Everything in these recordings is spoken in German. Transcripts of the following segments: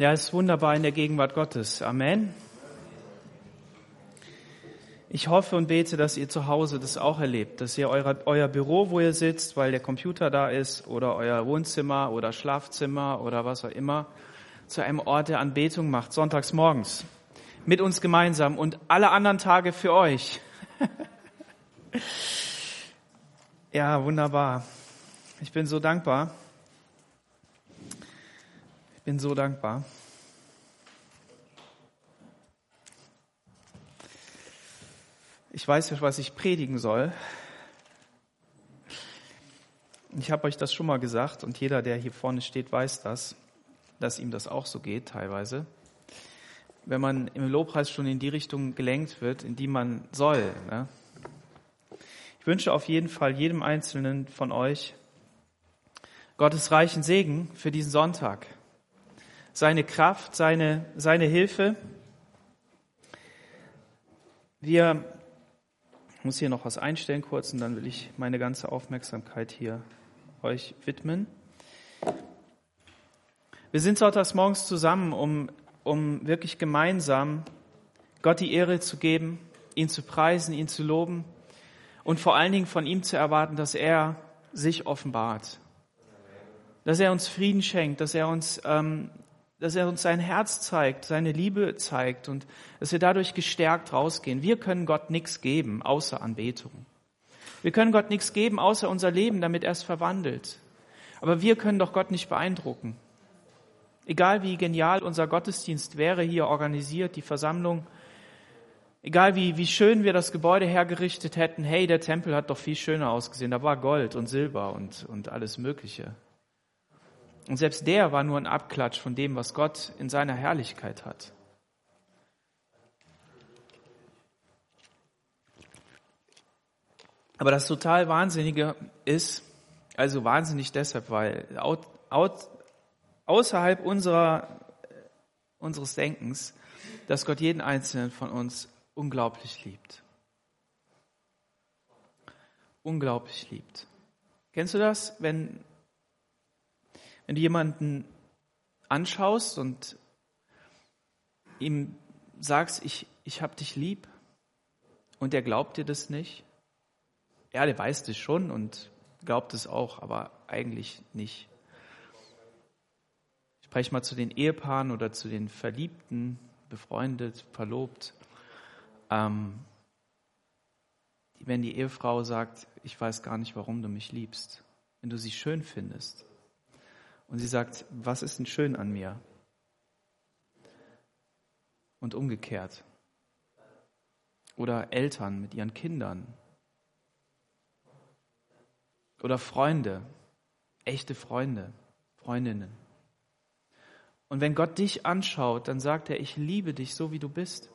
Ja, es ist wunderbar in der Gegenwart Gottes. Amen. Ich hoffe und bete, dass ihr zu Hause das auch erlebt, dass ihr euer, euer Büro, wo ihr sitzt, weil der Computer da ist, oder euer Wohnzimmer oder Schlafzimmer oder was auch immer, zu einem Ort der Anbetung macht, sonntags morgens. Mit uns gemeinsam und alle anderen Tage für euch. ja, wunderbar. Ich bin so dankbar. Bin so dankbar. Ich weiß nicht, was ich predigen soll. Ich habe euch das schon mal gesagt und jeder, der hier vorne steht, weiß das, dass ihm das auch so geht teilweise. Wenn man im Lobpreis schon in die Richtung gelenkt wird, in die man soll. Ne? Ich wünsche auf jeden Fall jedem Einzelnen von euch Gottes reichen Segen für diesen Sonntag. Seine Kraft, seine, seine Hilfe. Wir ich muss hier noch was einstellen kurz und dann will ich meine ganze Aufmerksamkeit hier euch widmen. Wir sind sonntags morgens zusammen, um, um wirklich gemeinsam Gott die Ehre zu geben, ihn zu preisen, ihn zu loben und vor allen Dingen von ihm zu erwarten, dass er sich offenbart, dass er uns Frieden schenkt, dass er uns ähm, dass er uns sein Herz zeigt, seine Liebe zeigt und dass wir dadurch gestärkt rausgehen. Wir können Gott nichts geben, außer Anbetung. Wir können Gott nichts geben, außer unser Leben, damit er es verwandelt. Aber wir können doch Gott nicht beeindrucken. Egal wie genial unser Gottesdienst wäre, hier organisiert, die Versammlung, egal wie, wie schön wir das Gebäude hergerichtet hätten, hey, der Tempel hat doch viel schöner ausgesehen, da war Gold und Silber und, und alles Mögliche. Und selbst der war nur ein Abklatsch von dem, was Gott in seiner Herrlichkeit hat. Aber das total Wahnsinnige ist, also wahnsinnig deshalb, weil außerhalb unserer, unseres Denkens, dass Gott jeden Einzelnen von uns unglaublich liebt. Unglaublich liebt. Kennst du das, wenn wenn du jemanden anschaust und ihm sagst, ich, ich hab dich lieb und er glaubt dir das nicht, ja, der weiß das schon und glaubt es auch, aber eigentlich nicht. Ich spreche mal zu den Ehepaaren oder zu den Verliebten, befreundet, verlobt. Ähm, wenn die Ehefrau sagt, ich weiß gar nicht, warum du mich liebst, wenn du sie schön findest, und sie sagt, was ist denn schön an mir? Und umgekehrt. Oder Eltern mit ihren Kindern. Oder Freunde, echte Freunde, Freundinnen. Und wenn Gott dich anschaut, dann sagt er, ich liebe dich so, wie du bist.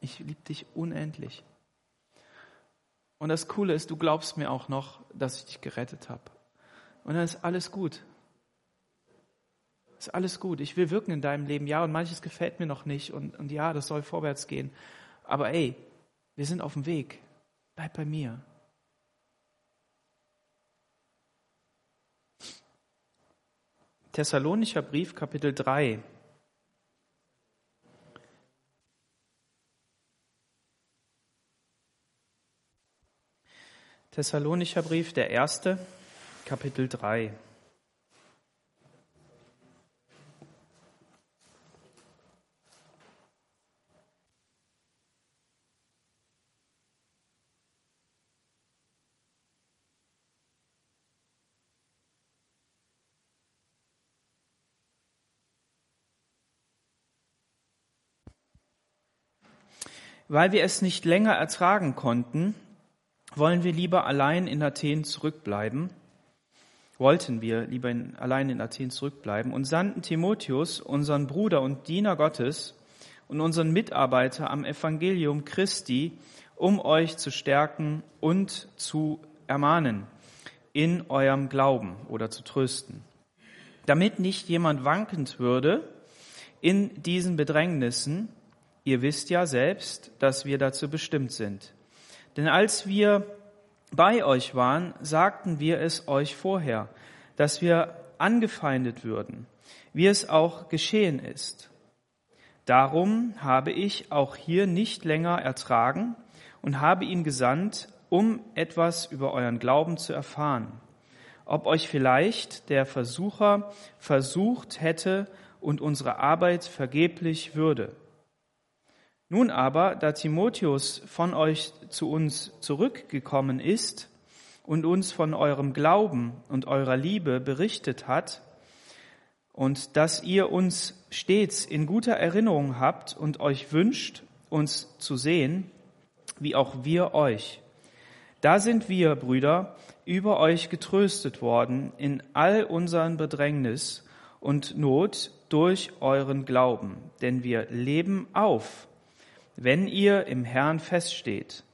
Ich liebe dich unendlich. Und das Coole ist, du glaubst mir auch noch, dass ich dich gerettet habe. Und dann ist alles gut. Ist alles gut. Ich will wirken in deinem Leben, ja, und manches gefällt mir noch nicht und, und ja, das soll vorwärts gehen. Aber ey, wir sind auf dem Weg. Bleib bei mir. Thessalonischer Brief, Kapitel 3. Thessalonischer Brief, der erste. Kapitel 3. Weil wir es nicht länger ertragen konnten, wollen wir lieber allein in Athen zurückbleiben wollten wir lieber in, allein in Athen zurückbleiben und sandten Timotheus, unseren Bruder und Diener Gottes und unseren Mitarbeiter am Evangelium Christi, um euch zu stärken und zu ermahnen in eurem Glauben oder zu trösten, damit nicht jemand wankend würde in diesen Bedrängnissen. Ihr wisst ja selbst, dass wir dazu bestimmt sind. Denn als wir bei euch waren, sagten wir es euch vorher. dass wir angefeindet würden, wie es auch geschehen ist. Darum habe ich auch hier nicht länger ertragen und habe ihn gesandt, um etwas über euren Glauben zu erfahren, ob euch vielleicht der Versucher versucht hätte und unsere Arbeit vergeblich würde. Nun aber, da Timotheus von euch zu uns zurückgekommen ist und uns von eurem Glauben und eurer Liebe berichtet hat, und dass ihr uns stets in guter Erinnerung habt und euch wünscht, uns zu sehen, wie auch wir euch. Da sind wir, Brüder, über euch getröstet worden in all unseren Bedrängnis und Not durch euren Glauben, denn wir leben auf, wenn ihr im Herrn feststeht.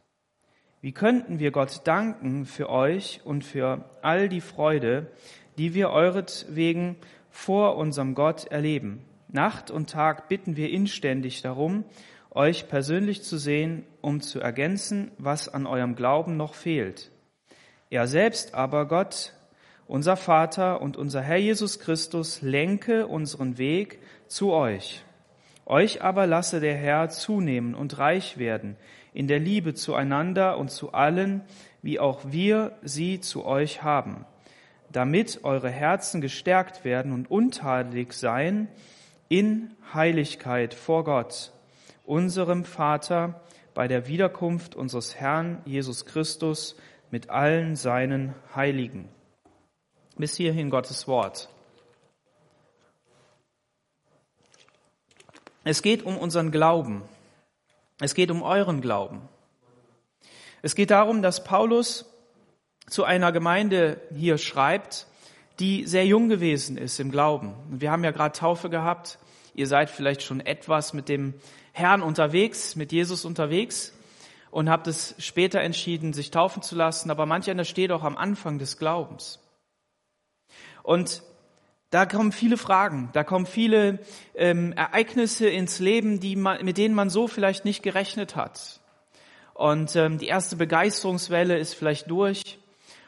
Wie könnten wir Gott danken für euch und für all die Freude, die wir euretwegen vor unserem Gott erleben. Nacht und Tag bitten wir inständig darum, euch persönlich zu sehen, um zu ergänzen, was an eurem Glauben noch fehlt. Er selbst aber, Gott, unser Vater und unser Herr Jesus Christus, lenke unseren Weg zu euch. Euch aber lasse der Herr zunehmen und reich werden in der Liebe zueinander und zu allen, wie auch wir sie zu euch haben damit eure Herzen gestärkt werden und untadelig sein in Heiligkeit vor Gott, unserem Vater, bei der Wiederkunft unseres Herrn Jesus Christus mit allen seinen Heiligen. Bis hierhin Gottes Wort. Es geht um unseren Glauben. Es geht um euren Glauben. Es geht darum, dass Paulus zu einer Gemeinde hier schreibt, die sehr jung gewesen ist im Glauben. Wir haben ja gerade Taufe gehabt. Ihr seid vielleicht schon etwas mit dem Herrn unterwegs, mit Jesus unterwegs und habt es später entschieden, sich taufen zu lassen. Aber manch einer steht auch am Anfang des Glaubens. Und da kommen viele Fragen, da kommen viele ähm, Ereignisse ins Leben, die man, mit denen man so vielleicht nicht gerechnet hat. Und ähm, die erste Begeisterungswelle ist vielleicht durch.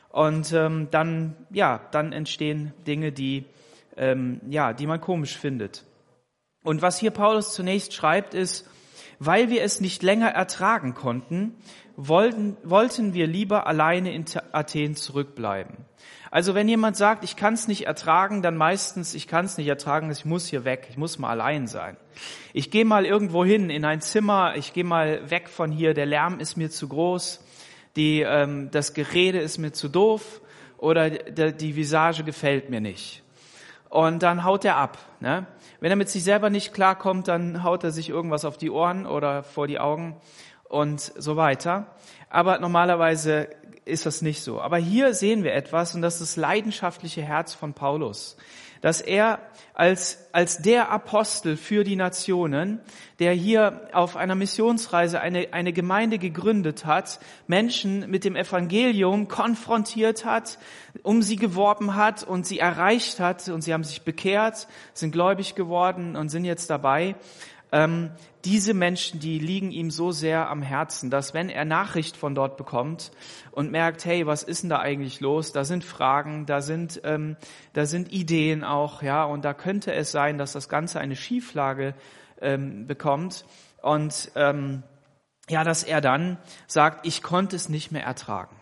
Und ähm, dann, ja, dann entstehen Dinge, die, ähm, ja, die man komisch findet. Und was hier Paulus zunächst schreibt, ist, weil wir es nicht länger ertragen konnten, wollten, wollten wir lieber alleine in Athen zurückbleiben. Also wenn jemand sagt, ich kann es nicht ertragen, dann meistens, ich kann es nicht ertragen, ich muss hier weg, ich muss mal allein sein. Ich gehe mal irgendwo hin in ein Zimmer, ich gehe mal weg von hier, der Lärm ist mir zu groß die, ähm, das Gerede ist mir zu doof oder die, die Visage gefällt mir nicht. Und dann haut er ab. Ne? Wenn er mit sich selber nicht klarkommt, dann haut er sich irgendwas auf die Ohren oder vor die Augen und so weiter. Aber normalerweise ist das nicht so. Aber hier sehen wir etwas und das ist das leidenschaftliche Herz von Paulus dass er als, als der Apostel für die Nationen, der hier auf einer Missionsreise eine, eine Gemeinde gegründet hat, Menschen mit dem Evangelium konfrontiert hat, um sie geworben hat und sie erreicht hat und sie haben sich bekehrt, sind gläubig geworden und sind jetzt dabei, ähm, diese Menschen, die liegen ihm so sehr am Herzen, dass wenn er Nachricht von dort bekommt und merkt, hey, was ist denn da eigentlich los? Da sind Fragen, da sind, ähm, da sind Ideen auch, ja, und da könnte es sein, dass das Ganze eine Schieflage ähm, bekommt und ähm, ja, dass er dann sagt, ich konnte es nicht mehr ertragen.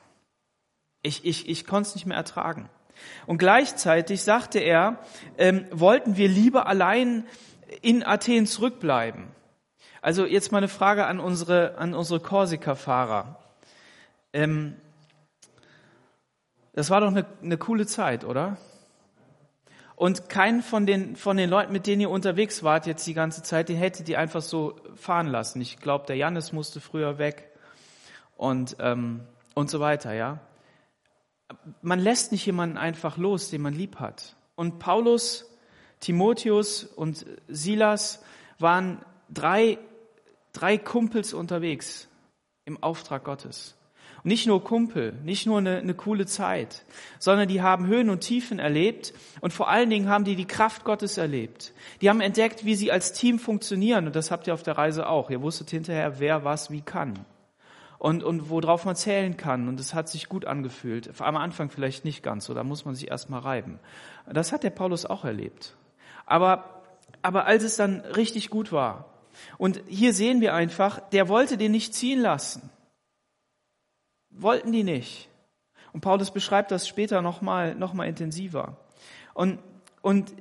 Ich, ich, ich konnte es nicht mehr ertragen. Und gleichzeitig sagte er, ähm, wollten wir lieber allein in Athen zurückbleiben. Also jetzt mal eine Frage an unsere, an unsere Korsika-Fahrer. Ähm, das war doch eine, eine coole Zeit, oder? Und keinen von den, von den Leuten, mit denen ihr unterwegs wart jetzt die ganze Zeit, den hättet ihr einfach so fahren lassen. Ich glaube, der Jannis musste früher weg und, ähm, und so weiter, ja. Man lässt nicht jemanden einfach los, den man lieb hat. Und Paulus Timotheus und Silas waren drei, drei Kumpels unterwegs im Auftrag Gottes. Und nicht nur Kumpel, nicht nur eine, eine coole Zeit, sondern die haben Höhen und Tiefen erlebt und vor allen Dingen haben die die Kraft Gottes erlebt. Die haben entdeckt, wie sie als Team funktionieren und das habt ihr auf der Reise auch. Ihr wusstet hinterher, wer was wie kann. und, und worauf man zählen kann. Und es hat sich gut angefühlt. Am Anfang vielleicht nicht ganz so, da muss man sich erstmal reiben. Das hat der Paulus auch erlebt. Aber, aber als es dann richtig gut war, und hier sehen wir einfach, der wollte den nicht ziehen lassen. Wollten die nicht. Und Paulus beschreibt das später nochmal noch mal intensiver. Und, und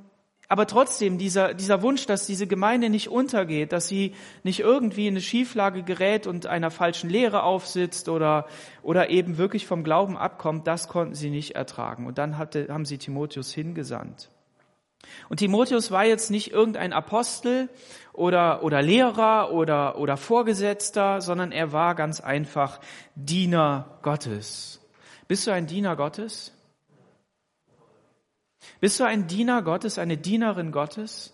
aber trotzdem, dieser, dieser Wunsch, dass diese Gemeinde nicht untergeht, dass sie nicht irgendwie in eine Schieflage gerät und einer falschen Lehre aufsitzt oder, oder eben wirklich vom Glauben abkommt, das konnten sie nicht ertragen. Und dann hatte, haben sie Timotheus hingesandt. Und Timotheus war jetzt nicht irgendein Apostel oder, oder Lehrer oder, oder Vorgesetzter, sondern er war ganz einfach Diener Gottes. Bist du ein Diener Gottes? Bist du ein Diener Gottes, eine Dienerin Gottes?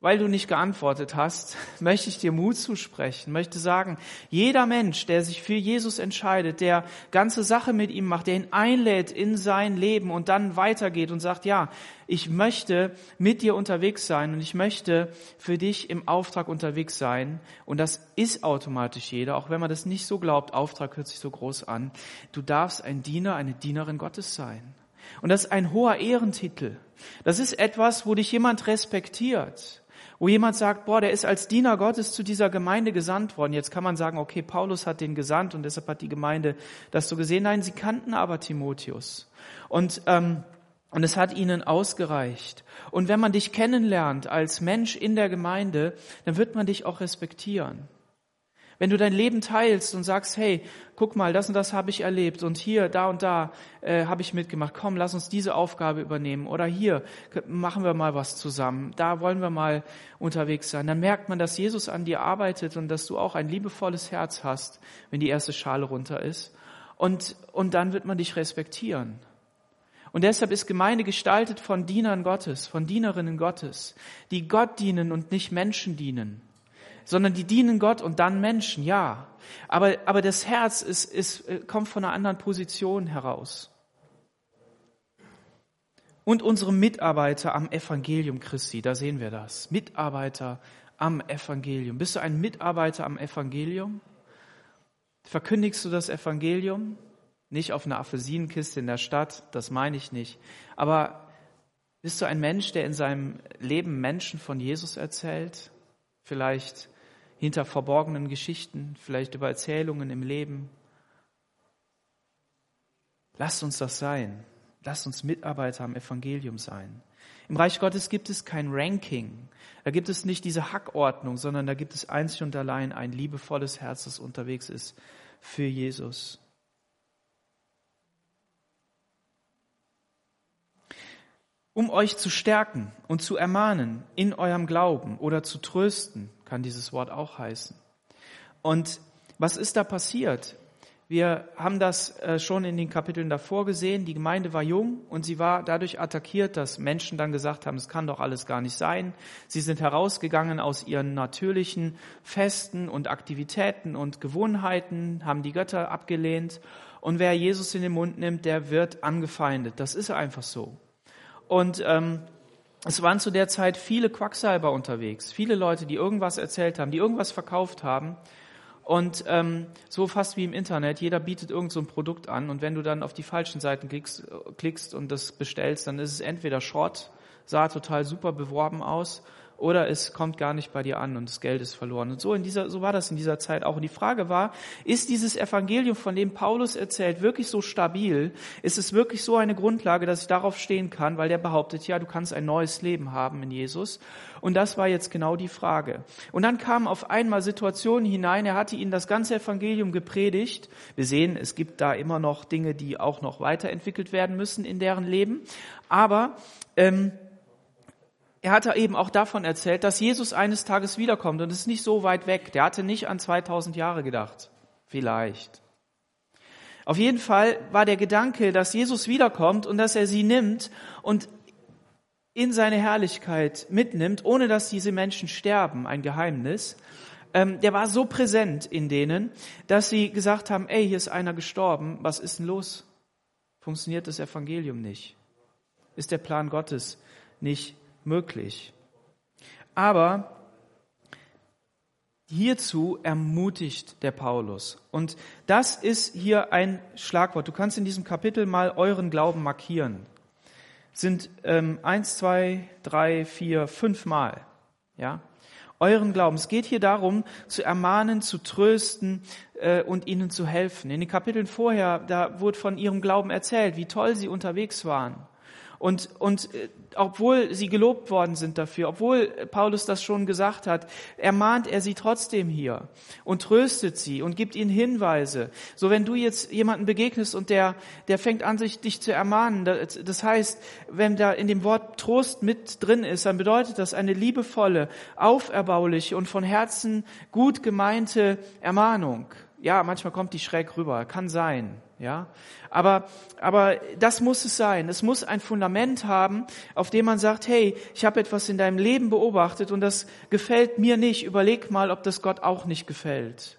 Weil du nicht geantwortet hast, möchte ich dir Mut zusprechen, möchte sagen, jeder Mensch, der sich für Jesus entscheidet, der ganze Sache mit ihm macht, der ihn einlädt in sein Leben und dann weitergeht und sagt, ja, ich möchte mit dir unterwegs sein und ich möchte für dich im Auftrag unterwegs sein. Und das ist automatisch jeder, auch wenn man das nicht so glaubt, Auftrag hört sich so groß an. Du darfst ein Diener, eine Dienerin Gottes sein. Und das ist ein hoher Ehrentitel. Das ist etwas, wo dich jemand respektiert wo jemand sagt, boah, der ist als Diener Gottes zu dieser Gemeinde gesandt worden. Jetzt kann man sagen, okay, Paulus hat den gesandt und deshalb hat die Gemeinde das so gesehen. Nein, sie kannten aber Timotheus. Und, ähm, und es hat ihnen ausgereicht. Und wenn man dich kennenlernt als Mensch in der Gemeinde, dann wird man dich auch respektieren. Wenn du dein Leben teilst und sagst, hey, guck mal, das und das habe ich erlebt und hier, da und da äh, habe ich mitgemacht, komm, lass uns diese Aufgabe übernehmen oder hier machen wir mal was zusammen, da wollen wir mal unterwegs sein, dann merkt man, dass Jesus an dir arbeitet und dass du auch ein liebevolles Herz hast, wenn die erste Schale runter ist. Und, und dann wird man dich respektieren. Und deshalb ist Gemeinde gestaltet von Dienern Gottes, von Dienerinnen Gottes, die Gott dienen und nicht Menschen dienen sondern die dienen Gott und dann Menschen, ja. Aber, aber das Herz ist, ist, äh, kommt von einer anderen Position heraus. Und unsere Mitarbeiter am Evangelium Christi, da sehen wir das. Mitarbeiter am Evangelium. Bist du ein Mitarbeiter am Evangelium? Verkündigst du das Evangelium? Nicht auf einer Apfelsinenkiste in der Stadt, das meine ich nicht. Aber bist du ein Mensch, der in seinem Leben Menschen von Jesus erzählt? Vielleicht hinter verborgenen Geschichten, vielleicht über Erzählungen im Leben. Lasst uns das sein. Lasst uns Mitarbeiter am Evangelium sein. Im Reich Gottes gibt es kein Ranking. Da gibt es nicht diese Hackordnung, sondern da gibt es einzig und allein ein liebevolles Herz, das unterwegs ist für Jesus. Um euch zu stärken und zu ermahnen in eurem Glauben oder zu trösten, kann dieses Wort auch heißen. Und was ist da passiert? Wir haben das äh, schon in den Kapiteln davor gesehen. Die Gemeinde war jung und sie war dadurch attackiert, dass Menschen dann gesagt haben, es kann doch alles gar nicht sein. Sie sind herausgegangen aus ihren natürlichen Festen und Aktivitäten und Gewohnheiten, haben die Götter abgelehnt. Und wer Jesus in den Mund nimmt, der wird angefeindet. Das ist einfach so. Und ähm, es waren zu der Zeit viele Quacksalber unterwegs, viele Leute, die irgendwas erzählt haben, die irgendwas verkauft haben. Und ähm, so fast wie im Internet, jeder bietet irgend so ein Produkt an und wenn du dann auf die falschen Seiten klickst, klickst und das bestellst, dann ist es entweder Schrott, sah total super beworben aus oder es kommt gar nicht bei dir an und das Geld ist verloren. Und so in dieser, so war das in dieser Zeit auch. Und die Frage war, ist dieses Evangelium, von dem Paulus erzählt, wirklich so stabil? Ist es wirklich so eine Grundlage, dass ich darauf stehen kann? Weil der behauptet, ja, du kannst ein neues Leben haben in Jesus. Und das war jetzt genau die Frage. Und dann kamen auf einmal Situationen hinein. Er hatte ihnen das ganze Evangelium gepredigt. Wir sehen, es gibt da immer noch Dinge, die auch noch weiterentwickelt werden müssen in deren Leben. Aber, ähm, er hatte eben auch davon erzählt, dass Jesus eines Tages wiederkommt und es ist nicht so weit weg. Der hatte nicht an 2000 Jahre gedacht. Vielleicht. Auf jeden Fall war der Gedanke, dass Jesus wiederkommt und dass er sie nimmt und in seine Herrlichkeit mitnimmt, ohne dass diese Menschen sterben, ein Geheimnis. Ähm, der war so präsent in denen, dass sie gesagt haben, ey, hier ist einer gestorben, was ist denn los? Funktioniert das Evangelium nicht? Ist der Plan Gottes nicht möglich. Aber Hierzu ermutigt der Paulus. Und das ist hier ein Schlagwort. Du kannst in diesem Kapitel mal euren Glauben markieren. Sind ähm, eins, zwei, drei, vier, fünf Mal. Ja, euren Glauben. Es geht hier darum, zu ermahnen, zu trösten äh, und ihnen zu helfen. In den Kapiteln vorher, da wurde von ihrem Glauben erzählt, wie toll sie unterwegs waren. Und, und äh, obwohl sie gelobt worden sind dafür, obwohl Paulus das schon gesagt hat, ermahnt er sie trotzdem hier und tröstet sie und gibt ihnen Hinweise. So wenn du jetzt jemanden begegnest und der, der fängt an, sich dich zu ermahnen, das, das heißt, wenn da in dem Wort Trost mit drin ist, dann bedeutet das eine liebevolle, auferbauliche und von Herzen gut gemeinte Ermahnung. Ja, manchmal kommt die schräg rüber, kann sein. Ja, aber, aber das muss es sein. Es muss ein Fundament haben, auf dem man sagt, hey, ich habe etwas in deinem Leben beobachtet und das gefällt mir nicht. Überleg mal, ob das Gott auch nicht gefällt.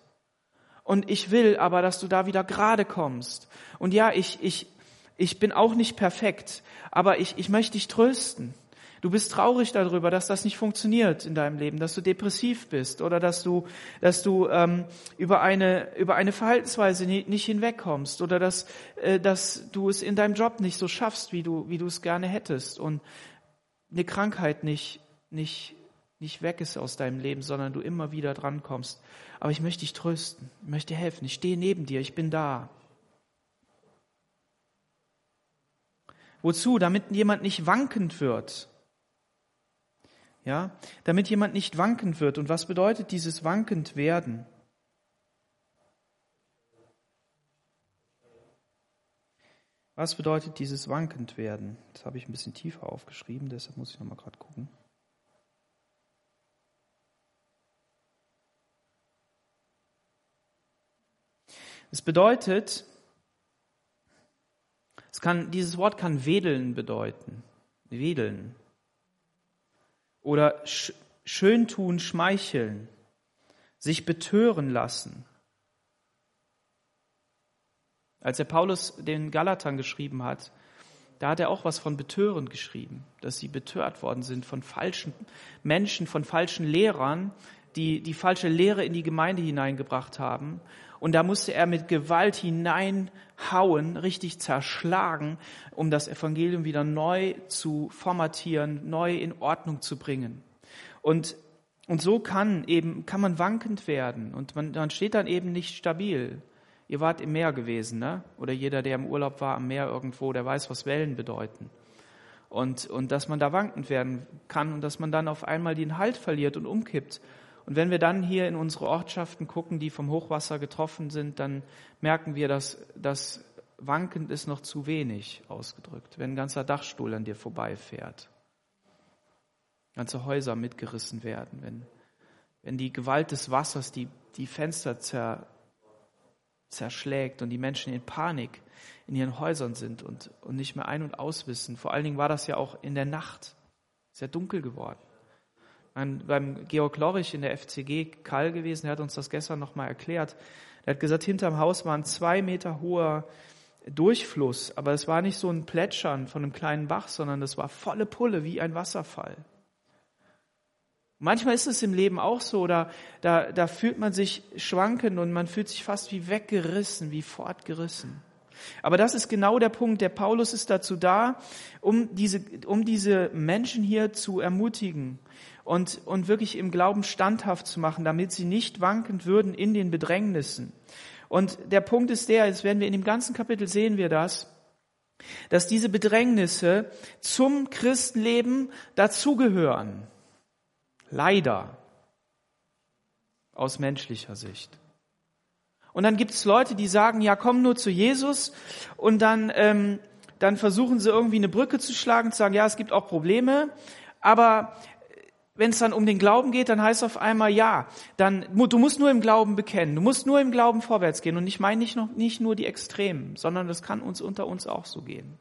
Und ich will aber, dass du da wieder gerade kommst. Und ja, ich, ich, ich bin auch nicht perfekt, aber ich, ich möchte dich trösten. Du bist traurig darüber, dass das nicht funktioniert in deinem Leben, dass du depressiv bist oder dass du, dass du ähm, über eine über eine Verhaltensweise nicht hinwegkommst oder dass äh, dass du es in deinem Job nicht so schaffst, wie du wie du es gerne hättest und eine Krankheit nicht nicht nicht weg ist aus deinem Leben, sondern du immer wieder drankommst. Aber ich möchte dich trösten, ich möchte dir helfen. Ich stehe neben dir, ich bin da. Wozu? Damit jemand nicht wankend wird ja, damit jemand nicht wankend wird. Und was bedeutet dieses wankend werden? Was bedeutet dieses wankend werden? Das habe ich ein bisschen tiefer aufgeschrieben, deshalb muss ich nochmal gerade gucken. Es bedeutet, es kann, dieses Wort kann wedeln bedeuten. Wedeln oder sch schöntun, schmeicheln, sich betören lassen. Als der Paulus den Galatern geschrieben hat, da hat er auch was von Betören geschrieben, dass sie betört worden sind von falschen Menschen, von falschen Lehrern, die die falsche Lehre in die Gemeinde hineingebracht haben. Und da musste er mit Gewalt hineinhauen, richtig zerschlagen, um das Evangelium wieder neu zu formatieren, neu in Ordnung zu bringen. Und, und so kann eben, kann man wankend werden und man, man steht dann eben nicht stabil. Ihr wart im Meer gewesen, ne? Oder jeder, der im Urlaub war am Meer irgendwo, der weiß, was Wellen bedeuten. Und, und dass man da wankend werden kann und dass man dann auf einmal den Halt verliert und umkippt und wenn wir dann hier in unsere Ortschaften gucken, die vom Hochwasser getroffen sind, dann merken wir, dass das wankend ist noch zu wenig ausgedrückt. Wenn ein ganzer Dachstuhl an dir vorbeifährt, ganze Häuser mitgerissen werden, wenn, wenn die Gewalt des Wassers die, die Fenster zer, zerschlägt und die Menschen in Panik in ihren Häusern sind und, und nicht mehr ein- und auswissen. Vor allen Dingen war das ja auch in der Nacht sehr dunkel geworden beim Georg Lorich in der FCG Kall gewesen, der hat uns das gestern nochmal erklärt. Er hat gesagt, hinterm Haus war ein zwei Meter hoher Durchfluss, aber es war nicht so ein Plätschern von einem kleinen Bach, sondern es war volle Pulle wie ein Wasserfall. Manchmal ist es im Leben auch so, da, da, da fühlt man sich schwanken und man fühlt sich fast wie weggerissen, wie fortgerissen. Aber das ist genau der Punkt. Der Paulus ist dazu da, um diese, um diese Menschen hier zu ermutigen und, und wirklich im Glauben standhaft zu machen, damit sie nicht wankend würden in den Bedrängnissen. Und der Punkt ist der, jetzt werden wir in dem ganzen Kapitel sehen wir das, dass diese Bedrängnisse zum Christenleben dazugehören. Leider. Aus menschlicher Sicht. Und dann gibt es Leute, die sagen, ja, komm nur zu Jesus und dann, ähm, dann versuchen sie irgendwie eine Brücke zu schlagen, zu sagen, ja, es gibt auch Probleme, aber wenn es dann um den Glauben geht, dann heißt es auf einmal ja, dann du musst nur im Glauben bekennen, du musst nur im Glauben vorwärts gehen. Und ich meine nicht, nicht nur die Extremen, sondern das kann uns unter uns auch so gehen.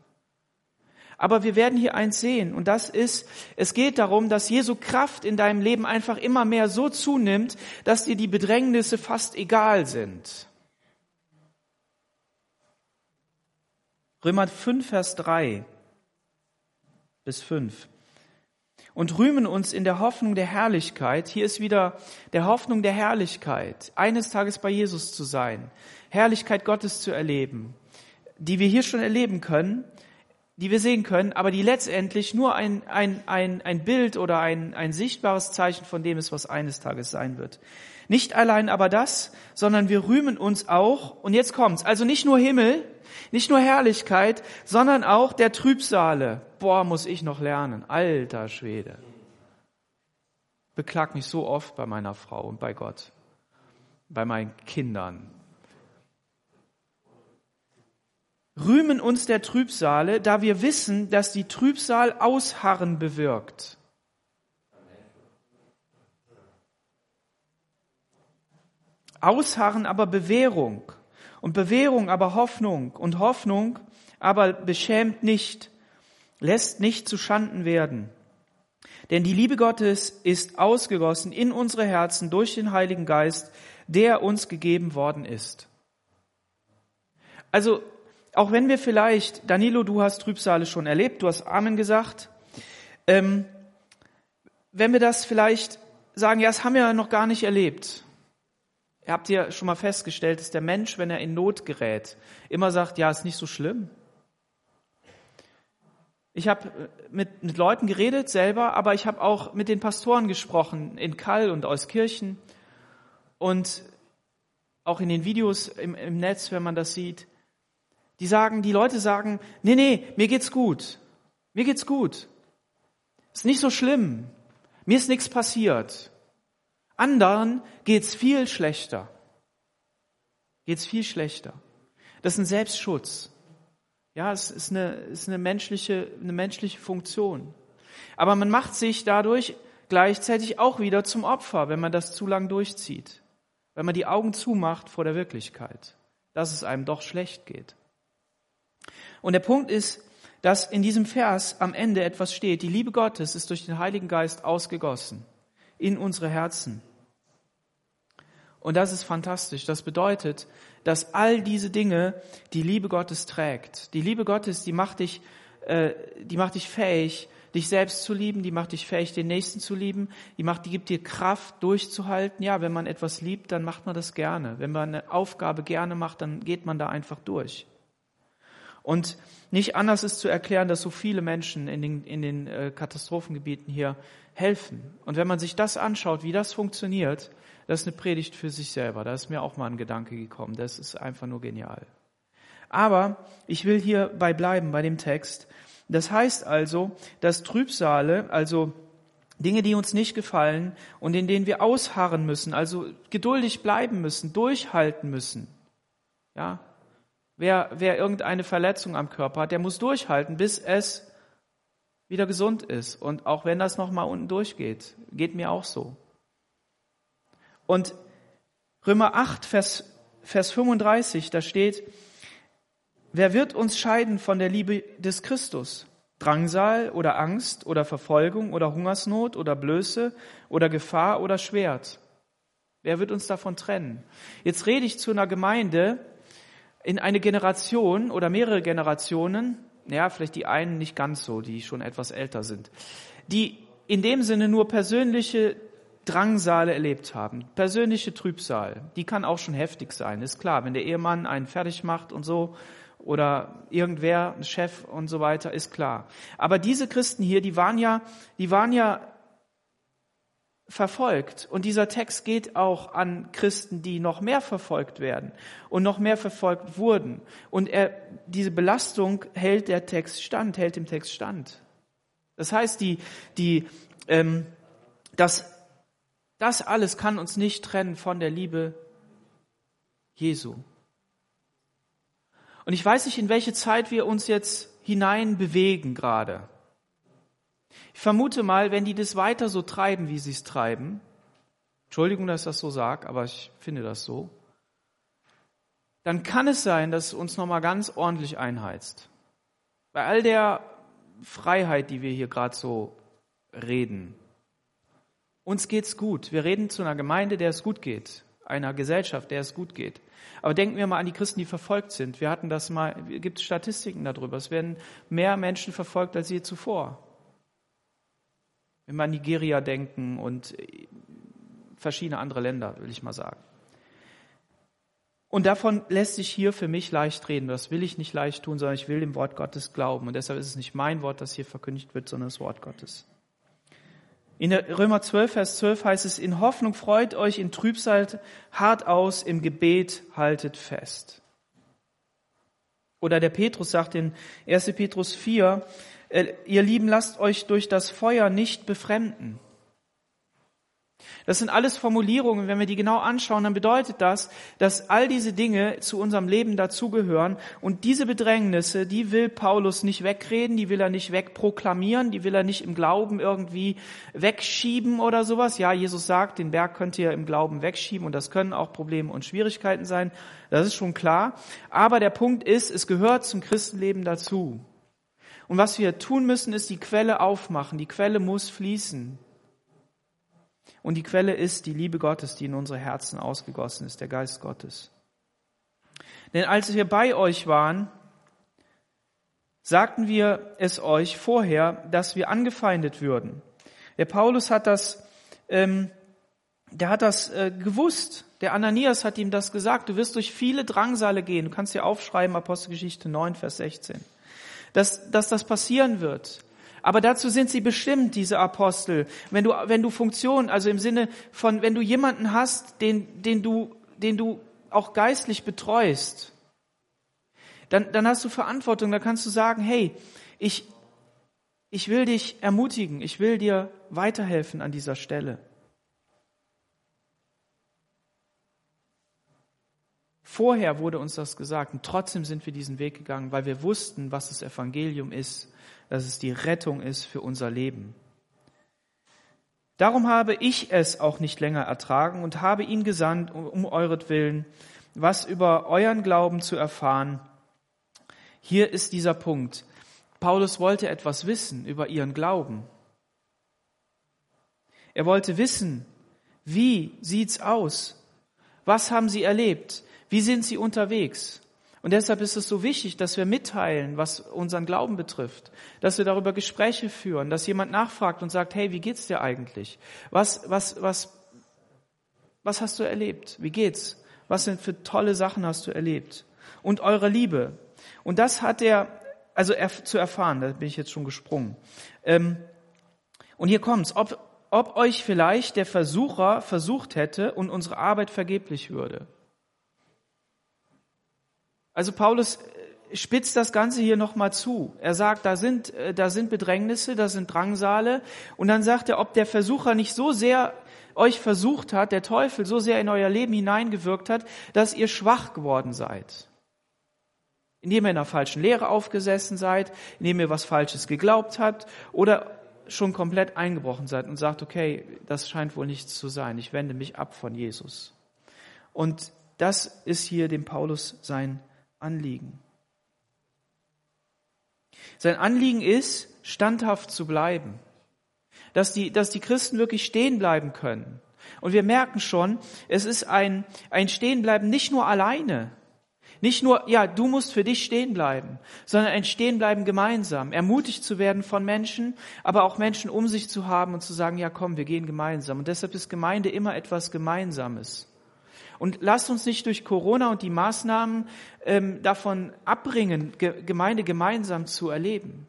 Aber wir werden hier eins sehen, und das ist, es geht darum, dass Jesu Kraft in deinem Leben einfach immer mehr so zunimmt, dass dir die Bedrängnisse fast egal sind. Römer 5, Vers 3 bis 5. und rühmen uns in der Hoffnung der Herrlichkeit. Hier ist wieder der Hoffnung der Herrlichkeit, eines Tages bei Jesus zu sein, Herrlichkeit Gottes zu erleben, die wir hier schon erleben können, die wir sehen können, aber die letztendlich nur ein, ein, ein, ein Bild oder ein, ein sichtbares Zeichen von dem ist, was eines Tages sein wird. Nicht allein aber das, sondern wir rühmen uns auch, und jetzt kommt's, also nicht nur Himmel, nicht nur Herrlichkeit, sondern auch der Trübsale. Boah, muss ich noch lernen. Alter Schwede. Beklag mich so oft bei meiner Frau und bei Gott, bei meinen Kindern, rühmen uns der Trübsale, da wir wissen, dass die Trübsal Ausharren bewirkt. Ausharren aber Bewährung und Bewährung aber Hoffnung und Hoffnung aber beschämt nicht, lässt nicht zu Schanden werden. Denn die Liebe Gottes ist ausgegossen in unsere Herzen durch den Heiligen Geist, der uns gegeben worden ist. Also auch wenn wir vielleicht, Danilo, du hast Trübsale schon erlebt, du hast Amen gesagt, ähm, wenn wir das vielleicht sagen, ja, das haben wir noch gar nicht erlebt. Ihr habt ja schon mal festgestellt, dass der Mensch, wenn er in Not gerät, immer sagt, ja, ist nicht so schlimm. Ich habe mit, mit Leuten geredet selber, aber ich habe auch mit den Pastoren gesprochen in Kall und Euskirchen und auch in den Videos im, im Netz, wenn man das sieht. Die sagen, die Leute sagen, nee, nee, mir geht's gut. Mir geht's gut. Ist nicht so schlimm. Mir ist nichts passiert. Anderen geht's viel schlechter. Geht's viel schlechter. Das ist ein Selbstschutz. Ja, es ist eine, ist eine menschliche, eine menschliche Funktion. Aber man macht sich dadurch gleichzeitig auch wieder zum Opfer, wenn man das zu lang durchzieht. Wenn man die Augen zumacht vor der Wirklichkeit, dass es einem doch schlecht geht. Und der Punkt ist, dass in diesem Vers am Ende etwas steht. Die Liebe Gottes ist durch den Heiligen Geist ausgegossen in unsere Herzen. Und das ist fantastisch. Das bedeutet, dass all diese Dinge die Liebe Gottes trägt. Die Liebe Gottes, die macht dich, äh, die macht dich fähig, dich selbst zu lieben, die macht dich fähig, den Nächsten zu lieben, die macht, die gibt dir Kraft, durchzuhalten. Ja, wenn man etwas liebt, dann macht man das gerne. Wenn man eine Aufgabe gerne macht, dann geht man da einfach durch. Und nicht anders ist zu erklären, dass so viele Menschen in den, in den äh, Katastrophengebieten hier helfen. Und wenn man sich das anschaut, wie das funktioniert, das ist eine Predigt für sich selber. Da ist mir auch mal ein Gedanke gekommen. Das ist einfach nur genial. Aber ich will hierbei bleiben, bei dem Text. Das heißt also, dass Trübsale, also Dinge, die uns nicht gefallen und in denen wir ausharren müssen, also geduldig bleiben müssen, durchhalten müssen. Ja, Wer, wer irgendeine Verletzung am Körper hat, der muss durchhalten, bis es wieder gesund ist. Und auch wenn das nochmal unten durchgeht, geht mir auch so. Und Römer 8, Vers, Vers 35, da steht, wer wird uns scheiden von der Liebe des Christus? Drangsal oder Angst oder Verfolgung oder Hungersnot oder Blöße oder Gefahr oder Schwert? Wer wird uns davon trennen? Jetzt rede ich zu einer Gemeinde, in eine Generation oder mehrere Generationen, ja, vielleicht die einen nicht ganz so, die schon etwas älter sind, die in dem Sinne nur persönliche Drangsale erlebt haben, persönliche Trübsal, die kann auch schon heftig sein, ist klar, wenn der Ehemann einen fertig macht und so oder irgendwer, ein Chef und so weiter, ist klar. Aber diese Christen hier, die waren ja, die waren ja verfolgt. Und dieser Text geht auch an Christen, die noch mehr verfolgt werden und noch mehr verfolgt wurden. Und er, diese Belastung hält der Text stand, hält dem Text stand. Das heißt, die, die, ähm, das, das alles kann uns nicht trennen von der Liebe Jesu. Und ich weiß nicht, in welche Zeit wir uns jetzt hinein bewegen gerade. Ich vermute mal, wenn die das weiter so treiben, wie sie es treiben, Entschuldigung, dass ich das so sage, aber ich finde das so, dann kann es sein, dass es uns nochmal ganz ordentlich einheizt. Bei all der Freiheit, die wir hier gerade so reden. Uns geht's gut. Wir reden zu einer Gemeinde, der es gut geht, einer Gesellschaft, der es gut geht. Aber denken wir mal an die Christen, die verfolgt sind. Wir hatten das mal, gibt Statistiken darüber. Es werden mehr Menschen verfolgt als je zuvor. Wenn wir an Nigeria denken und verschiedene andere Länder, will ich mal sagen. Und davon lässt sich hier für mich leicht reden. Das will ich nicht leicht tun, sondern ich will dem Wort Gottes glauben. Und deshalb ist es nicht mein Wort, das hier verkündigt wird, sondern das Wort Gottes. In der Römer 12, Vers 12 heißt es, in Hoffnung freut euch, in Trübsal hart aus, im Gebet haltet fest. Oder der Petrus sagt in 1. Petrus 4, äh, ihr Lieben, lasst euch durch das Feuer nicht befremden. Das sind alles Formulierungen, wenn wir die genau anschauen, dann bedeutet das, dass all diese Dinge zu unserem Leben dazugehören und diese Bedrängnisse, die will Paulus nicht wegreden, die will er nicht wegproklamieren, die will er nicht im Glauben irgendwie wegschieben oder sowas. Ja, Jesus sagt, den Berg könnt ihr im Glauben wegschieben und das können auch Probleme und Schwierigkeiten sein, das ist schon klar. Aber der Punkt ist, es gehört zum Christenleben dazu. Und was wir tun müssen, ist die Quelle aufmachen. Die Quelle muss fließen. Und die Quelle ist die Liebe Gottes, die in unsere Herzen ausgegossen ist, der Geist Gottes. Denn als wir bei euch waren, sagten wir es euch vorher, dass wir angefeindet würden. Der Paulus hat das, ähm, der hat das äh, gewusst. Der Ananias hat ihm das gesagt. Du wirst durch viele Drangsale gehen. Du kannst dir aufschreiben, Apostelgeschichte 9, Vers 16. Dass, dass das passieren wird. Aber dazu sind sie bestimmt, diese Apostel. Wenn du, wenn du Funktion, also im Sinne von, wenn du jemanden hast, den, den du, den du auch geistlich betreust, dann, dann hast du Verantwortung, dann kannst du sagen, hey, ich, ich will dich ermutigen, ich will dir weiterhelfen an dieser Stelle. Vorher wurde uns das gesagt und trotzdem sind wir diesen Weg gegangen, weil wir wussten, was das Evangelium ist dass es die Rettung ist für unser Leben. Darum habe ich es auch nicht länger ertragen und habe ihn gesandt, um euretwillen, was über euren Glauben zu erfahren. Hier ist dieser Punkt. Paulus wollte etwas wissen über ihren Glauben. Er wollte wissen, wie sieht's aus? Was haben sie erlebt? Wie sind sie unterwegs? Und deshalb ist es so wichtig, dass wir mitteilen, was unseren Glauben betrifft, dass wir darüber Gespräche führen, dass jemand nachfragt und sagt, hey, wie geht's dir eigentlich? Was, was, was, was hast du erlebt? Wie geht's? Was sind für tolle Sachen hast du erlebt? Und eure Liebe. Und das hat er, also er, zu erfahren, da bin ich jetzt schon gesprungen. Ähm, und hier kommt's, ob, ob euch vielleicht der Versucher versucht hätte und unsere Arbeit vergeblich würde. Also Paulus äh, spitzt das Ganze hier nochmal zu. Er sagt, da sind, äh, da sind Bedrängnisse, da sind Drangsale. Und dann sagt er, ob der Versucher nicht so sehr euch versucht hat, der Teufel so sehr in euer Leben hineingewirkt hat, dass ihr schwach geworden seid. Indem ihr in einer falschen Lehre aufgesessen seid, indem ihr was Falsches geglaubt habt oder schon komplett eingebrochen seid und sagt, okay, das scheint wohl nichts zu sein, ich wende mich ab von Jesus. Und das ist hier dem Paulus sein Anliegen. Sein Anliegen ist, standhaft zu bleiben. Dass die, dass die Christen wirklich stehen bleiben können. Und wir merken schon, es ist ein, ein Stehenbleiben nicht nur alleine. Nicht nur, ja, du musst für dich stehen bleiben, sondern ein Stehenbleiben gemeinsam. Ermutigt zu werden von Menschen, aber auch Menschen um sich zu haben und zu sagen, ja komm, wir gehen gemeinsam. Und deshalb ist Gemeinde immer etwas Gemeinsames. Und lasst uns nicht durch Corona und die Maßnahmen ähm, davon abbringen, Ge Gemeinde gemeinsam zu erleben.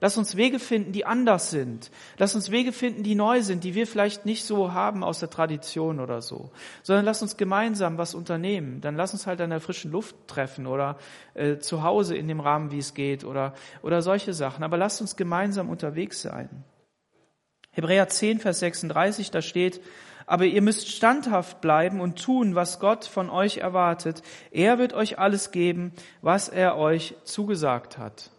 Lass uns Wege finden, die anders sind. Lass uns Wege finden, die neu sind, die wir vielleicht nicht so haben aus der Tradition oder so. Sondern lass uns gemeinsam was unternehmen. Dann lass uns halt an der frischen Luft treffen oder äh, zu Hause in dem Rahmen, wie es geht oder, oder solche Sachen. Aber lasst uns gemeinsam unterwegs sein. Hebräer 10, Vers 36, da steht, aber ihr müsst standhaft bleiben und tun, was Gott von euch erwartet. Er wird euch alles geben, was er euch zugesagt hat.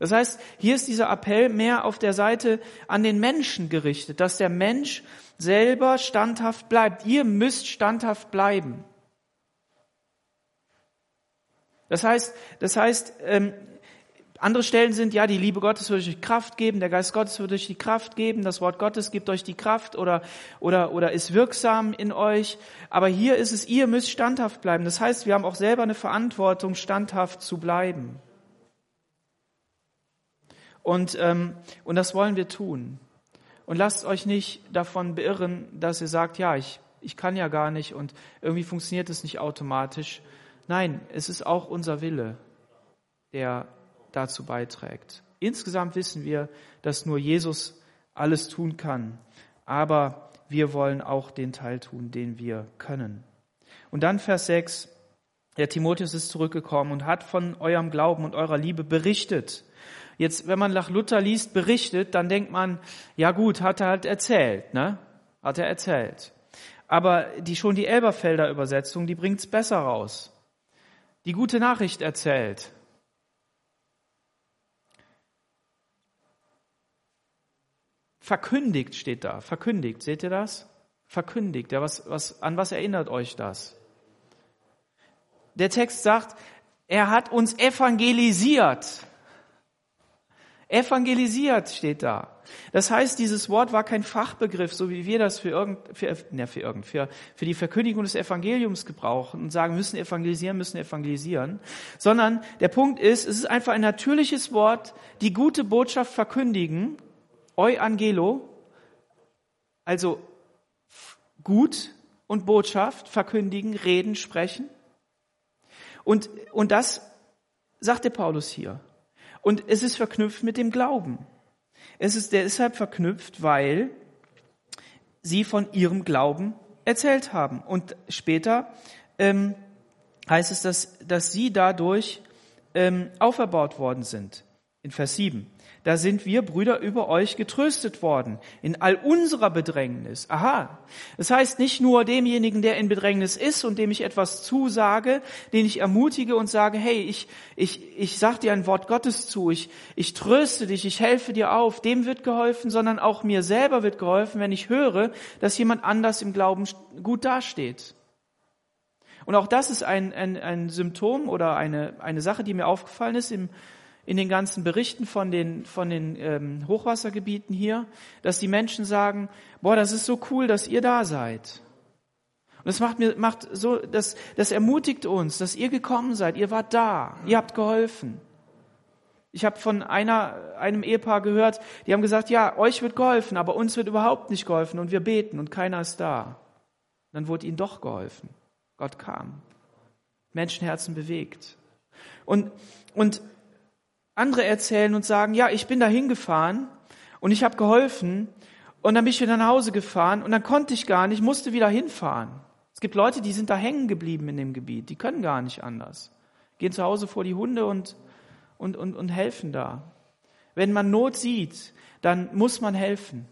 Das heißt, hier ist dieser Appell mehr auf der Seite an den Menschen gerichtet, dass der Mensch selber standhaft bleibt. Ihr müsst standhaft bleiben. Das heißt, das heißt, ähm, andere Stellen sind, ja, die Liebe Gottes wird euch Kraft geben, der Geist Gottes wird euch die Kraft geben, das Wort Gottes gibt euch die Kraft oder, oder, oder ist wirksam in euch. Aber hier ist es, ihr müsst standhaft bleiben. Das heißt, wir haben auch selber eine Verantwortung, standhaft zu bleiben. Und, ähm, und das wollen wir tun. und lasst euch nicht davon beirren, dass ihr sagt, ja, ich, ich kann ja gar nicht und irgendwie funktioniert es nicht automatisch. Nein, es ist auch unser Wille, der dazu beiträgt. Insgesamt wissen wir, dass nur Jesus alles tun kann, aber wir wollen auch den Teil tun, den wir können. Und dann Vers 6, der Timotheus ist zurückgekommen und hat von eurem Glauben und eurer Liebe berichtet. Jetzt, wenn man nach Luther liest, berichtet, dann denkt man, ja gut, hat er halt erzählt, ne? Hat er erzählt. Aber die, schon die Elberfelder Übersetzung, die bringt's besser raus. Die gute Nachricht erzählt. Verkündigt steht da. Verkündigt. Seht ihr das? Verkündigt. Ja, was, was, an was erinnert euch das? Der Text sagt, er hat uns evangelisiert. Evangelisiert steht da. Das heißt, dieses Wort war kein Fachbegriff, so wie wir das für irgend, für, ne, für irgend, für, für die Verkündigung des Evangeliums gebrauchen und sagen, müssen evangelisieren, müssen evangelisieren, sondern der Punkt ist, es ist einfach ein natürliches Wort, die gute Botschaft verkündigen, Euangelo, also gut und Botschaft verkündigen, reden, sprechen. Und, und das sagt der Paulus hier. Und es ist verknüpft mit dem Glauben. Es ist deshalb verknüpft, weil sie von ihrem Glauben erzählt haben. Und später ähm, heißt es, dass, dass sie dadurch ähm, auferbaut worden sind. In Vers 7 da sind wir Brüder über euch getröstet worden in all unserer Bedrängnis. Aha. Das heißt nicht nur demjenigen, der in Bedrängnis ist und dem ich etwas zusage, den ich ermutige und sage, hey, ich, ich, ich sag dir ein Wort Gottes zu, ich, ich tröste dich, ich helfe dir auf, dem wird geholfen, sondern auch mir selber wird geholfen, wenn ich höre, dass jemand anders im Glauben gut dasteht. Und auch das ist ein, ein, ein Symptom oder eine, eine Sache, die mir aufgefallen ist im in den ganzen Berichten von den, von den ähm, Hochwassergebieten hier, dass die Menschen sagen, boah, das ist so cool, dass ihr da seid. Und das macht mir, macht so, das, das ermutigt uns, dass ihr gekommen seid, ihr wart da, ihr habt geholfen. Ich habe von einer, einem Ehepaar gehört, die haben gesagt, ja, euch wird geholfen, aber uns wird überhaupt nicht geholfen und wir beten und keiner ist da. dann wurde ihnen doch geholfen. Gott kam. Menschenherzen bewegt. Und, und andere erzählen und sagen, ja, ich bin da hingefahren und ich habe geholfen und dann bin ich wieder nach Hause gefahren und dann konnte ich gar nicht, musste wieder hinfahren. Es gibt Leute, die sind da hängen geblieben in dem Gebiet, die können gar nicht anders. Gehen zu Hause vor die Hunde und, und, und, und helfen da. Wenn man Not sieht, dann muss man helfen.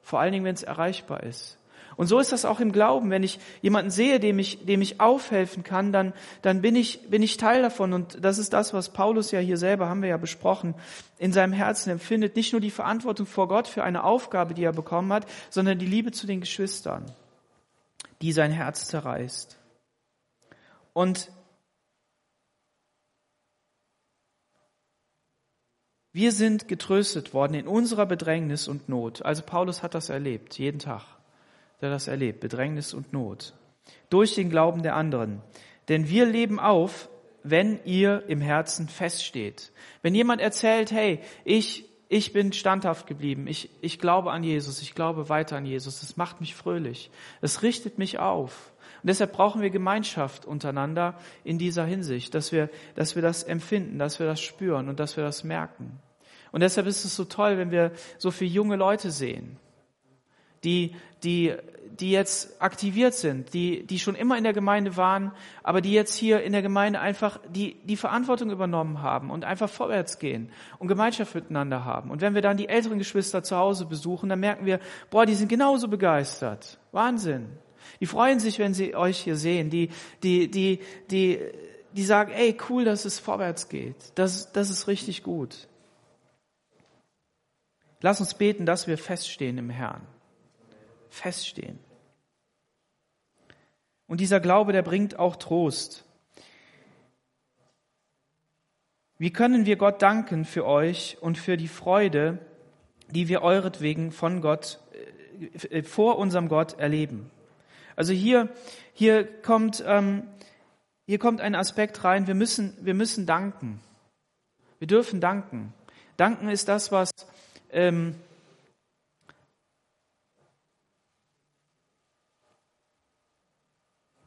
Vor allen Dingen, wenn es erreichbar ist. Und so ist das auch im Glauben. Wenn ich jemanden sehe, dem ich, dem ich aufhelfen kann, dann, dann bin ich, bin ich Teil davon. Und das ist das, was Paulus ja hier selber, haben wir ja besprochen, in seinem Herzen empfindet. Nicht nur die Verantwortung vor Gott für eine Aufgabe, die er bekommen hat, sondern die Liebe zu den Geschwistern, die sein Herz zerreißt. Und Wir sind getröstet worden in unserer Bedrängnis und Not. Also Paulus hat das erlebt, jeden Tag der das erlebt, Bedrängnis und Not, durch den Glauben der anderen. Denn wir leben auf, wenn ihr im Herzen feststeht. Wenn jemand erzählt, hey, ich, ich bin standhaft geblieben, ich, ich glaube an Jesus, ich glaube weiter an Jesus, das macht mich fröhlich, es richtet mich auf. Und deshalb brauchen wir Gemeinschaft untereinander in dieser Hinsicht, dass wir, dass wir das empfinden, dass wir das spüren und dass wir das merken. Und deshalb ist es so toll, wenn wir so viele junge Leute sehen, die, die, die jetzt aktiviert sind, die, die schon immer in der Gemeinde waren, aber die jetzt hier in der Gemeinde einfach die, die Verantwortung übernommen haben und einfach vorwärts gehen und Gemeinschaft miteinander haben. Und wenn wir dann die älteren Geschwister zu Hause besuchen, dann merken wir, boah, die sind genauso begeistert. Wahnsinn. Die freuen sich, wenn sie euch hier sehen. Die, die, die, die, die sagen, ey, cool, dass es vorwärts geht. Das, das ist richtig gut. Lass uns beten, dass wir feststehen im Herrn feststehen. Und dieser Glaube, der bringt auch Trost. Wie können wir Gott danken für euch und für die Freude, die wir euretwegen von Gott, äh, äh, vor unserem Gott erleben? Also hier, hier kommt, ähm, hier kommt ein Aspekt rein, wir müssen, wir müssen danken. Wir dürfen danken. Danken ist das, was, ähm,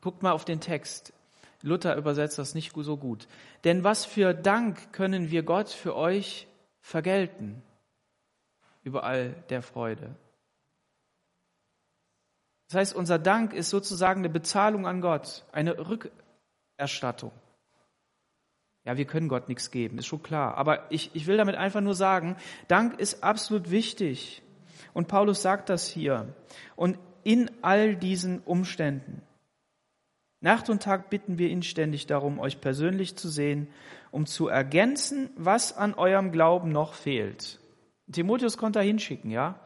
Guckt mal auf den Text. Luther übersetzt das nicht so gut. Denn was für Dank können wir Gott für euch vergelten? Überall der Freude. Das heißt, unser Dank ist sozusagen eine Bezahlung an Gott, eine Rückerstattung. Ja, wir können Gott nichts geben, ist schon klar. Aber ich, ich will damit einfach nur sagen, Dank ist absolut wichtig. Und Paulus sagt das hier. Und in all diesen Umständen. Nacht und Tag bitten wir inständig darum, euch persönlich zu sehen, um zu ergänzen, was an eurem Glauben noch fehlt. Timotheus konnte er hinschicken, ja?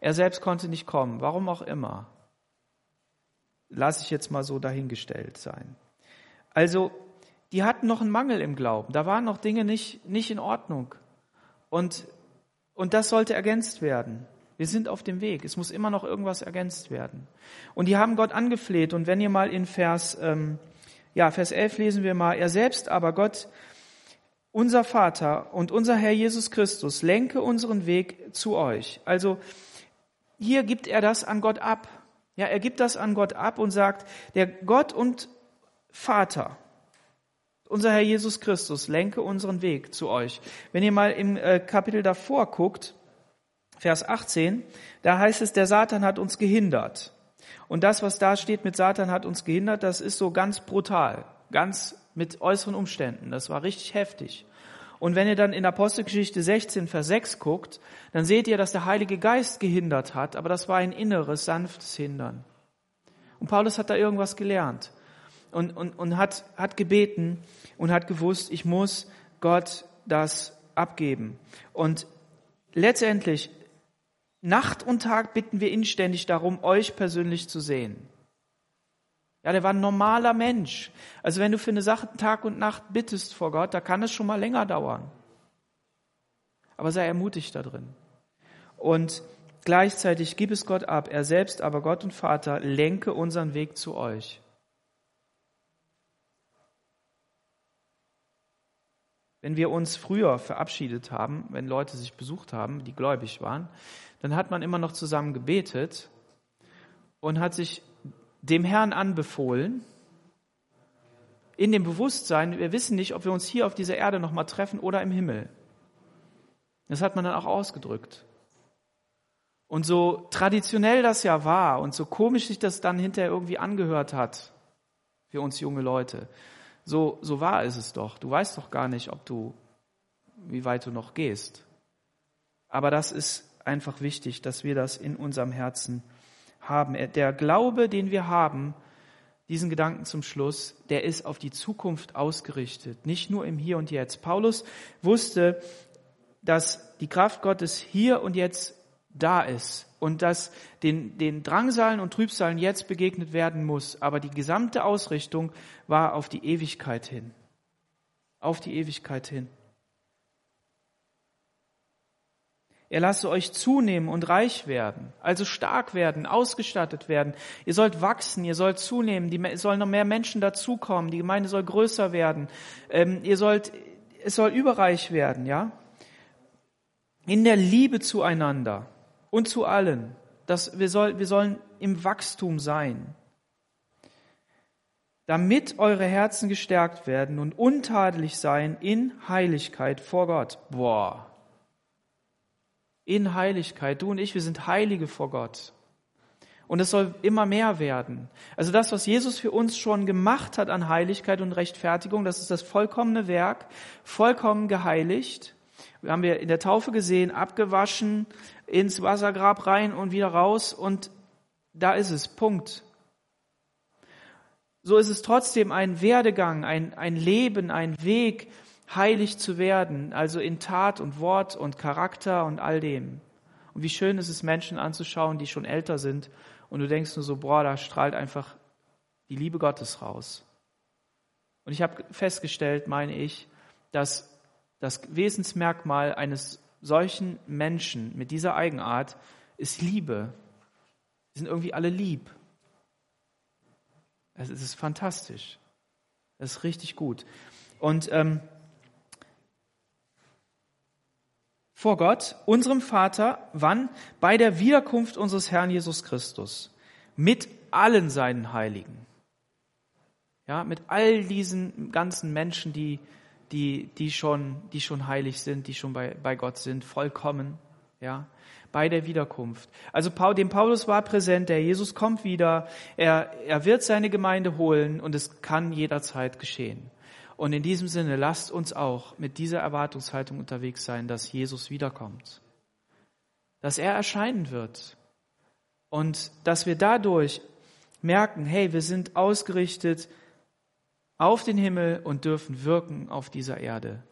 Er selbst konnte nicht kommen, warum auch immer. Lass ich jetzt mal so dahingestellt sein. Also, die hatten noch einen Mangel im Glauben. Da waren noch Dinge nicht, nicht in Ordnung. Und, und das sollte ergänzt werden. Wir sind auf dem Weg. Es muss immer noch irgendwas ergänzt werden. Und die haben Gott angefleht. Und wenn ihr mal in Vers, ähm, ja, Vers 11 lesen wir mal, er selbst aber, Gott, unser Vater und unser Herr Jesus Christus, lenke unseren Weg zu euch. Also hier gibt er das an Gott ab. Ja, er gibt das an Gott ab und sagt, der Gott und Vater, unser Herr Jesus Christus, lenke unseren Weg zu euch. Wenn ihr mal im äh, Kapitel davor guckt, Vers 18, da heißt es, der Satan hat uns gehindert. Und das, was da steht mit Satan hat uns gehindert, das ist so ganz brutal, ganz mit äußeren Umständen. Das war richtig heftig. Und wenn ihr dann in Apostelgeschichte 16, Vers 6 guckt, dann seht ihr, dass der Heilige Geist gehindert hat, aber das war ein inneres, sanftes Hindern. Und Paulus hat da irgendwas gelernt und, und, und hat, hat gebeten und hat gewusst, ich muss Gott das abgeben. Und letztendlich Nacht und Tag bitten wir inständig darum, euch persönlich zu sehen. Ja, der war ein normaler Mensch. Also wenn du für eine Sache Tag und Nacht bittest vor Gott, da kann es schon mal länger dauern. Aber sei ermutigt da drin. Und gleichzeitig gib es Gott ab. Er selbst, aber Gott und Vater, lenke unseren Weg zu euch. Wenn wir uns früher verabschiedet haben, wenn Leute sich besucht haben, die gläubig waren, dann hat man immer noch zusammen gebetet und hat sich dem Herrn anbefohlen, in dem Bewusstsein, wir wissen nicht, ob wir uns hier auf dieser Erde nochmal treffen oder im Himmel. Das hat man dann auch ausgedrückt. Und so traditionell das ja war und so komisch sich das dann hinterher irgendwie angehört hat für uns junge Leute, so, so wahr ist es doch. Du weißt doch gar nicht, ob du, wie weit du noch gehst. Aber das ist einfach wichtig, dass wir das in unserem Herzen haben. Der Glaube, den wir haben, diesen Gedanken zum Schluss, der ist auf die Zukunft ausgerichtet, nicht nur im Hier und Jetzt. Paulus wusste, dass die Kraft Gottes hier und jetzt da ist und dass den, den Drangsalen und Trübsalen jetzt begegnet werden muss. Aber die gesamte Ausrichtung war auf die Ewigkeit hin. Auf die Ewigkeit hin. Er lasse euch zunehmen und reich werden, also stark werden, ausgestattet werden. Ihr sollt wachsen, ihr sollt zunehmen, die, es sollen noch mehr Menschen dazukommen, die Gemeinde soll größer werden. Ähm, ihr sollt, es soll überreich werden, ja? In der Liebe zueinander und zu allen. Das, wir, soll, wir sollen im Wachstum sein. Damit eure Herzen gestärkt werden und untadelig sein in Heiligkeit vor Gott. Boah, in Heiligkeit. Du und ich, wir sind Heilige vor Gott. Und es soll immer mehr werden. Also das, was Jesus für uns schon gemacht hat an Heiligkeit und Rechtfertigung, das ist das vollkommene Werk, vollkommen geheiligt. Wir haben wir in der Taufe gesehen, abgewaschen, ins Wassergrab rein und wieder raus und da ist es, Punkt. So ist es trotzdem ein Werdegang, ein, ein Leben, ein Weg, heilig zu werden, also in Tat und Wort und Charakter und all dem. Und wie schön ist es, Menschen anzuschauen, die schon älter sind und du denkst nur so, boah, da strahlt einfach die Liebe Gottes raus. Und ich habe festgestellt, meine ich, dass das Wesensmerkmal eines solchen Menschen mit dieser Eigenart ist Liebe. Die sind irgendwie alle lieb. Es ist fantastisch. Es ist richtig gut. Und ähm, vor Gott, unserem Vater, wann? Bei der Wiederkunft unseres Herrn Jesus Christus mit allen seinen Heiligen. Ja, mit all diesen ganzen Menschen, die, die, die schon, die schon heilig sind, die schon bei, bei Gott sind, vollkommen, ja, bei der Wiederkunft. Also dem Paulus war präsent, der Jesus kommt wieder, er, er wird seine Gemeinde holen und es kann jederzeit geschehen. Und in diesem Sinne, lasst uns auch mit dieser Erwartungshaltung unterwegs sein, dass Jesus wiederkommt, dass er erscheinen wird und dass wir dadurch merken, hey, wir sind ausgerichtet auf den Himmel und dürfen wirken auf dieser Erde.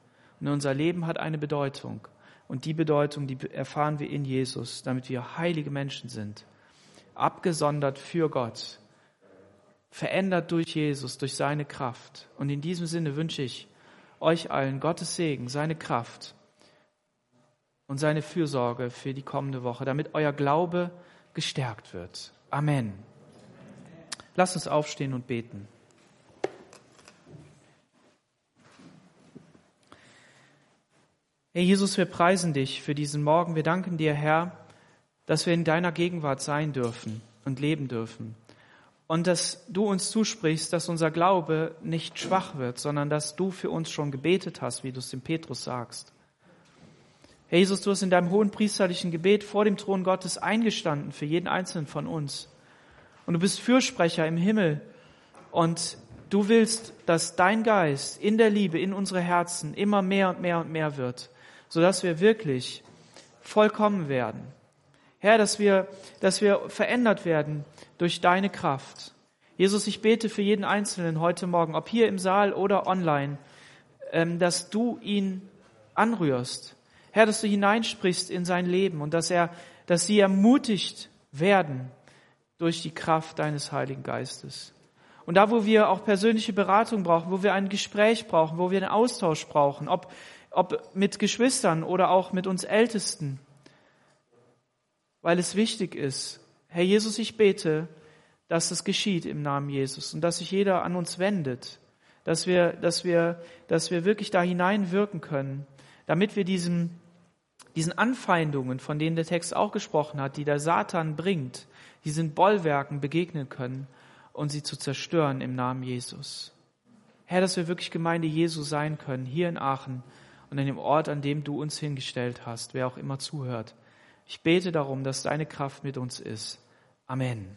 Und unser Leben hat eine Bedeutung. Und die Bedeutung, die erfahren wir in Jesus, damit wir heilige Menschen sind, abgesondert für Gott, verändert durch Jesus, durch seine Kraft. Und in diesem Sinne wünsche ich euch allen Gottes Segen, seine Kraft und seine Fürsorge für die kommende Woche, damit euer Glaube gestärkt wird. Amen. Lasst uns aufstehen und beten. Herr Jesus, wir preisen dich für diesen Morgen. Wir danken dir, Herr, dass wir in deiner Gegenwart sein dürfen und leben dürfen. Und dass du uns zusprichst, dass unser Glaube nicht schwach wird, sondern dass du für uns schon gebetet hast, wie du es dem Petrus sagst. Herr Jesus, du hast in deinem hohen priesterlichen Gebet vor dem Thron Gottes eingestanden für jeden einzelnen von uns. Und du bist Fürsprecher im Himmel. Und du willst, dass dein Geist in der Liebe, in unsere Herzen immer mehr und mehr und mehr wird sodass wir wirklich vollkommen werden. Herr, dass wir, dass wir verändert werden durch deine Kraft. Jesus, ich bete für jeden Einzelnen heute Morgen, ob hier im Saal oder online, ähm, dass du ihn anrührst. Herr, dass du hineinsprichst in sein Leben und dass er, dass sie ermutigt werden durch die Kraft deines Heiligen Geistes. Und da, wo wir auch persönliche Beratung brauchen, wo wir ein Gespräch brauchen, wo wir einen Austausch brauchen, ob ob mit Geschwistern oder auch mit uns Ältesten, weil es wichtig ist. Herr Jesus, ich bete, dass es geschieht im Namen Jesus und dass sich jeder an uns wendet, dass wir, dass wir, dass wir wirklich da hineinwirken können, damit wir diesen, diesen Anfeindungen, von denen der Text auch gesprochen hat, die der Satan bringt, diesen Bollwerken begegnen können und sie zu zerstören im Namen Jesus. Herr, dass wir wirklich Gemeinde Jesu sein können, hier in Aachen, und an dem Ort, an dem du uns hingestellt hast, wer auch immer zuhört. Ich bete darum, dass deine Kraft mit uns ist. Amen.